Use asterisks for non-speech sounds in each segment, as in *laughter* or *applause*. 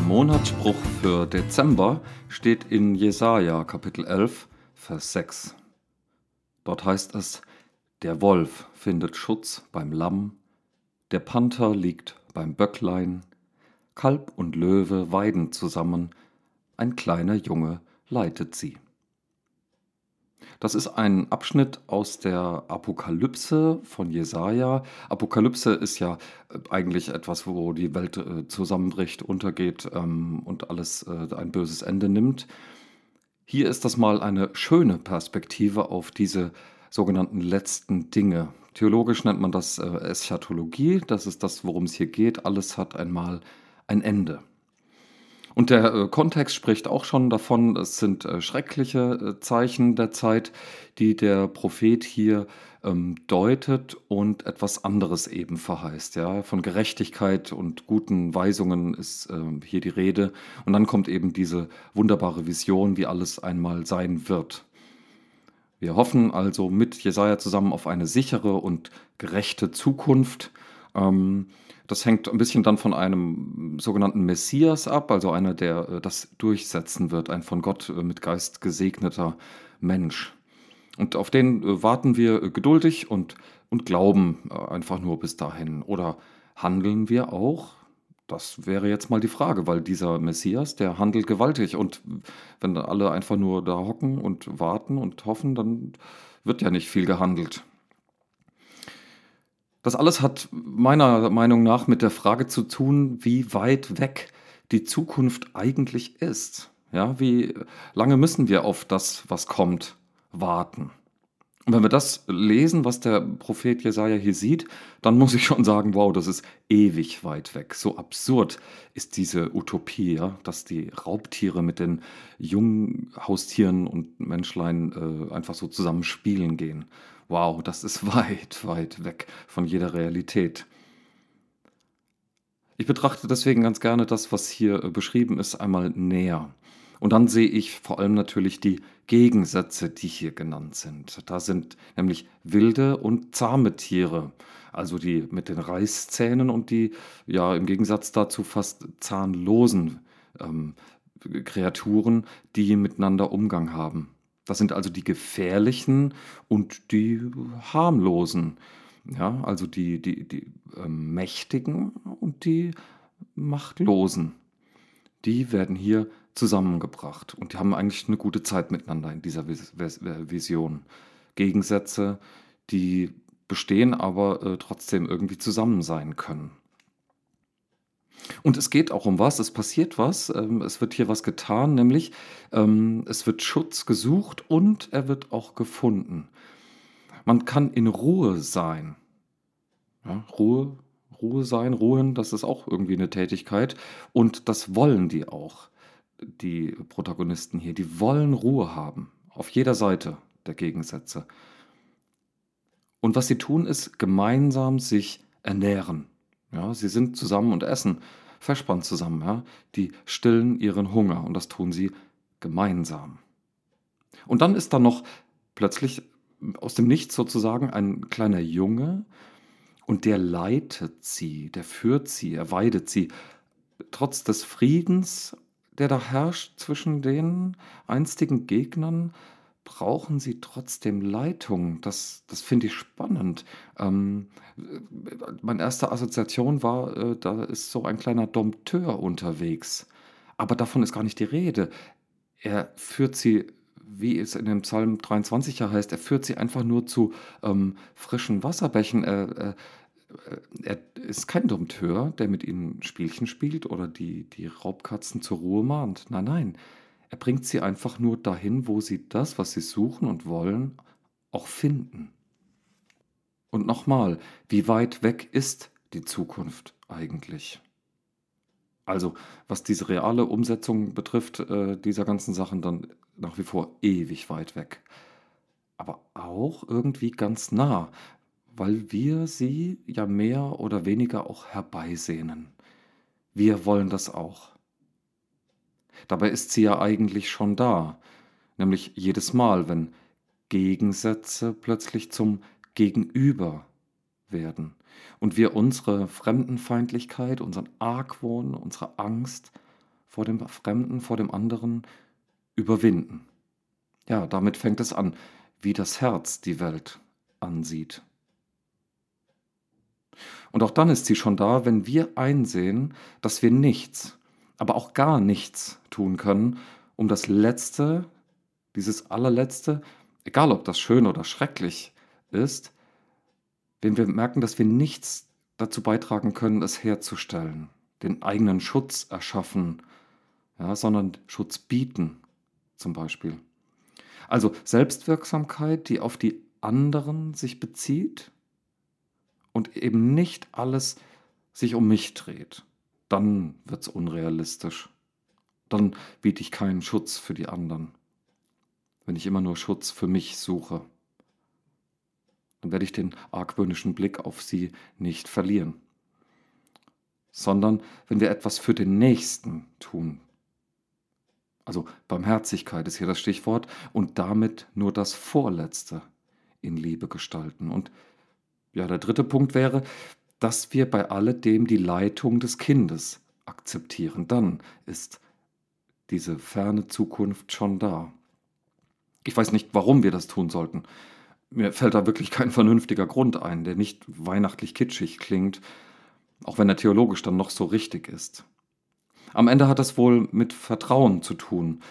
Monatsspruch für Dezember steht in Jesaja Kapitel 11, Vers 6. Dort heißt es: Der Wolf findet Schutz beim Lamm, der Panther liegt beim Böcklein, Kalb und Löwe weiden zusammen, ein kleiner Junge leitet sie. Das ist ein Abschnitt aus der Apokalypse von Jesaja. Apokalypse ist ja äh, eigentlich etwas, wo die Welt äh, zusammenbricht, untergeht ähm, und alles äh, ein böses Ende nimmt. Hier ist das mal eine schöne Perspektive auf diese sogenannten letzten Dinge. Theologisch nennt man das Eschatologie. Das ist das, worum es hier geht. Alles hat einmal ein Ende. Und der äh, Kontext spricht auch schon davon, es sind äh, schreckliche äh, Zeichen der Zeit, die der Prophet hier ähm, deutet und etwas anderes eben verheißt. Ja? Von Gerechtigkeit und guten Weisungen ist ähm, hier die Rede. Und dann kommt eben diese wunderbare Vision, wie alles einmal sein wird. Wir hoffen also mit Jesaja zusammen auf eine sichere und gerechte Zukunft. Ähm, das hängt ein bisschen dann von einem sogenannten Messias ab, also einer, der äh, das durchsetzen wird, ein von Gott äh, mit Geist gesegneter Mensch. Und auf den äh, warten wir geduldig und, und glauben einfach nur bis dahin. Oder handeln wir auch? Das wäre jetzt mal die Frage, weil dieser Messias, der handelt gewaltig. Und wenn alle einfach nur da hocken und warten und hoffen, dann wird ja nicht viel gehandelt. Das alles hat meiner Meinung nach mit der Frage zu tun, wie weit weg die Zukunft eigentlich ist. Ja, wie lange müssen wir auf das, was kommt, warten? Und wenn wir das lesen, was der Prophet Jesaja hier sieht, dann muss ich schon sagen, wow, das ist ewig weit weg. So absurd ist diese Utopie, ja, dass die Raubtiere mit den jungen Haustieren und Menschlein äh, einfach so zusammen spielen gehen. Wow, das ist *laughs* weit, weit weg von jeder Realität. Ich betrachte deswegen ganz gerne das, was hier äh, beschrieben ist, einmal näher. Und dann sehe ich vor allem natürlich die Gegensätze, die hier genannt sind. Da sind nämlich wilde und zahme Tiere, also die mit den Reißzähnen und die ja im Gegensatz dazu fast zahnlosen ähm, Kreaturen, die miteinander Umgang haben. Das sind also die gefährlichen und die harmlosen. Ja, also die, die, die äh, Mächtigen und die Machtlosen. Die werden hier zusammengebracht und die haben eigentlich eine gute Zeit miteinander in dieser Vision. Gegensätze, die bestehen, aber äh, trotzdem irgendwie zusammen sein können. Und es geht auch um was, es passiert was, ähm, es wird hier was getan, nämlich ähm, es wird Schutz gesucht und er wird auch gefunden. Man kann in Ruhe sein. Ja, Ruhe, Ruhe sein, ruhen, das ist auch irgendwie eine Tätigkeit und das wollen die auch die Protagonisten hier, die wollen Ruhe haben, auf jeder Seite der Gegensätze. Und was sie tun, ist gemeinsam sich ernähren. Ja, sie sind zusammen und essen, verspannt zusammen. Ja. Die stillen ihren Hunger und das tun sie gemeinsam. Und dann ist da noch plötzlich aus dem Nichts sozusagen ein kleiner Junge und der leitet sie, der führt sie, er weidet sie. Trotz des Friedens der da herrscht zwischen den einstigen Gegnern, brauchen sie trotzdem Leitung. Das, das finde ich spannend. Ähm, meine erste Assoziation war, äh, da ist so ein kleiner Dompteur unterwegs. Aber davon ist gar nicht die Rede. Er führt sie, wie es in dem Psalm 23 ja heißt, er führt sie einfach nur zu ähm, frischen Wasserbächen. Er, er, äh, er ist kein Dompteur, der mit ihnen Spielchen spielt oder die, die Raubkatzen zur Ruhe mahnt. Nein, nein. Er bringt sie einfach nur dahin, wo sie das, was sie suchen und wollen, auch finden. Und nochmal, wie weit weg ist die Zukunft eigentlich? Also, was diese reale Umsetzung betrifft, äh, dieser ganzen Sachen, dann nach wie vor ewig weit weg. Aber auch irgendwie ganz nah, weil wir sie ja mehr oder weniger auch herbeisehnen. Wir wollen das auch. Dabei ist sie ja eigentlich schon da, nämlich jedes Mal, wenn Gegensätze plötzlich zum Gegenüber werden und wir unsere Fremdenfeindlichkeit, unseren Argwohn, unsere Angst vor dem Fremden, vor dem anderen überwinden. Ja, damit fängt es an, wie das Herz die Welt ansieht. Und auch dann ist sie schon da, wenn wir einsehen, dass wir nichts, aber auch gar nichts tun können, um das Letzte, dieses allerletzte, egal ob das schön oder schrecklich ist, wenn wir merken, dass wir nichts dazu beitragen können, es herzustellen, den eigenen Schutz erschaffen, ja, sondern Schutz bieten zum Beispiel. Also Selbstwirksamkeit, die auf die anderen sich bezieht und eben nicht alles sich um mich dreht. Dann wird es unrealistisch. Dann biete ich keinen Schutz für die anderen. Wenn ich immer nur Schutz für mich suche, dann werde ich den argwöhnischen Blick auf sie nicht verlieren. Sondern wenn wir etwas für den Nächsten tun, also Barmherzigkeit ist hier das Stichwort und damit nur das Vorletzte in Liebe gestalten. Und ja, der dritte Punkt wäre, dass wir bei alledem die Leitung des Kindes akzeptieren. Dann ist diese ferne Zukunft schon da. Ich weiß nicht, warum wir das tun sollten. Mir fällt da wirklich kein vernünftiger Grund ein, der nicht weihnachtlich kitschig klingt, auch wenn er theologisch dann noch so richtig ist. Am Ende hat es wohl mit Vertrauen zu tun,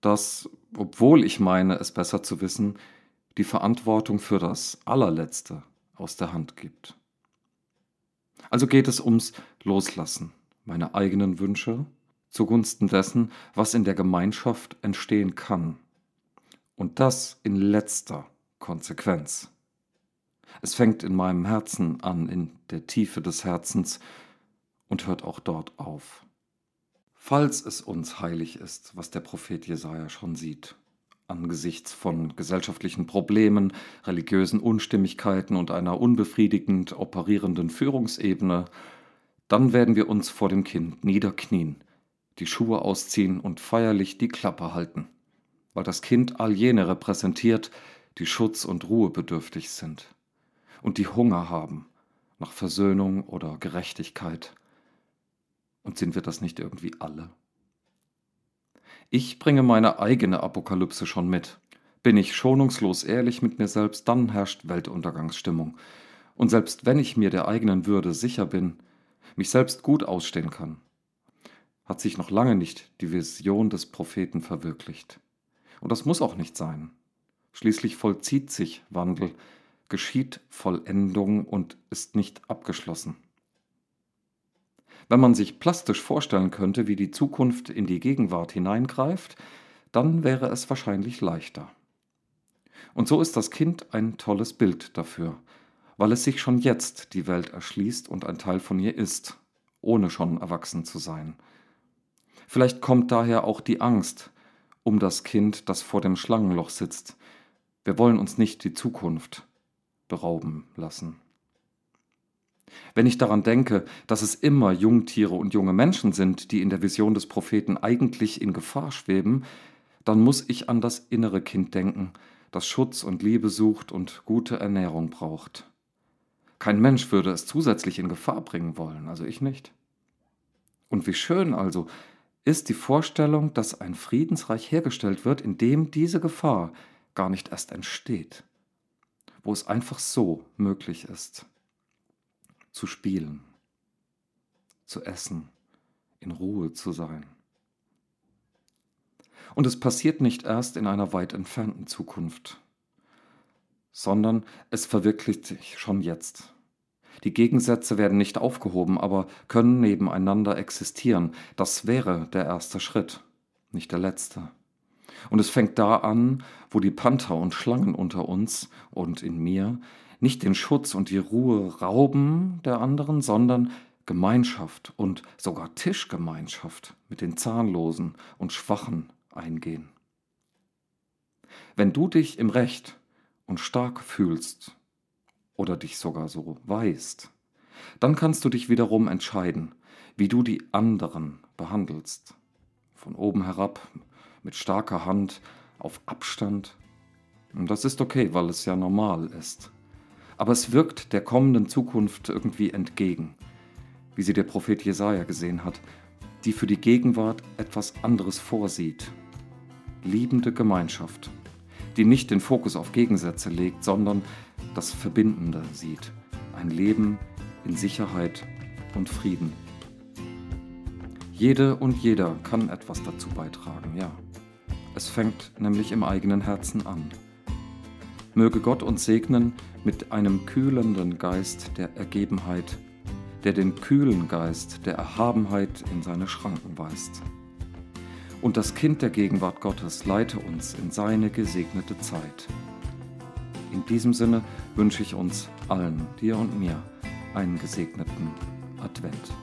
dass, obwohl ich meine, es besser zu wissen, die Verantwortung für das Allerletzte aus der Hand gibt. Also geht es ums Loslassen, meine eigenen Wünsche zugunsten dessen, was in der Gemeinschaft entstehen kann. Und das in letzter Konsequenz. Es fängt in meinem Herzen an, in der Tiefe des Herzens und hört auch dort auf falls es uns heilig ist, was der Prophet Jesaja schon sieht, angesichts von gesellschaftlichen Problemen, religiösen Unstimmigkeiten und einer unbefriedigend operierenden Führungsebene, dann werden wir uns vor dem Kind niederknien, die Schuhe ausziehen und feierlich die Klappe halten, weil das Kind all jene repräsentiert, die Schutz und Ruhe bedürftig sind und die Hunger haben nach Versöhnung oder Gerechtigkeit und sind wir das nicht irgendwie alle? Ich bringe meine eigene Apokalypse schon mit. Bin ich schonungslos ehrlich mit mir selbst, dann herrscht Weltuntergangsstimmung. Und selbst wenn ich mir der eigenen Würde sicher bin, mich selbst gut ausstehen kann, hat sich noch lange nicht die Vision des Propheten verwirklicht. Und das muss auch nicht sein. Schließlich vollzieht sich Wandel, geschieht Vollendung und ist nicht abgeschlossen. Wenn man sich plastisch vorstellen könnte, wie die Zukunft in die Gegenwart hineingreift, dann wäre es wahrscheinlich leichter. Und so ist das Kind ein tolles Bild dafür, weil es sich schon jetzt die Welt erschließt und ein Teil von ihr ist, ohne schon erwachsen zu sein. Vielleicht kommt daher auch die Angst um das Kind, das vor dem Schlangenloch sitzt. Wir wollen uns nicht die Zukunft berauben lassen. Wenn ich daran denke, dass es immer Jungtiere und junge Menschen sind, die in der Vision des Propheten eigentlich in Gefahr schweben, dann muss ich an das innere Kind denken, das Schutz und Liebe sucht und gute Ernährung braucht. Kein Mensch würde es zusätzlich in Gefahr bringen wollen, also ich nicht. Und wie schön also ist die Vorstellung, dass ein Friedensreich hergestellt wird, in dem diese Gefahr gar nicht erst entsteht, wo es einfach so möglich ist zu spielen, zu essen, in Ruhe zu sein. Und es passiert nicht erst in einer weit entfernten Zukunft, sondern es verwirklicht sich schon jetzt. Die Gegensätze werden nicht aufgehoben, aber können nebeneinander existieren. Das wäre der erste Schritt, nicht der letzte. Und es fängt da an, wo die Panther und Schlangen unter uns und in mir nicht den Schutz und die Ruhe rauben der anderen, sondern Gemeinschaft und sogar Tischgemeinschaft mit den Zahnlosen und Schwachen eingehen. Wenn du dich im Recht und stark fühlst oder dich sogar so weißt, dann kannst du dich wiederum entscheiden, wie du die anderen behandelst. Von oben herab, mit starker Hand, auf Abstand. Und das ist okay, weil es ja normal ist aber es wirkt der kommenden Zukunft irgendwie entgegen, wie sie der Prophet Jesaja gesehen hat. die für die Gegenwart etwas anderes vorsieht. Liebende Gemeinschaft, die nicht den Fokus auf Gegensätze legt, sondern das Verbindende sieht. Ein Leben in Sicherheit und Frieden. Jede und jeder kann etwas dazu beitragen, ja. Es fängt nämlich im eigenen Herzen an. Möge Gott uns segnen mit einem kühlenden Geist der Ergebenheit, der den kühlen Geist der Erhabenheit in seine Schranken weist. Und das Kind der Gegenwart Gottes leite uns in seine gesegnete Zeit. In diesem Sinne wünsche ich uns allen, dir und mir, einen gesegneten Advent.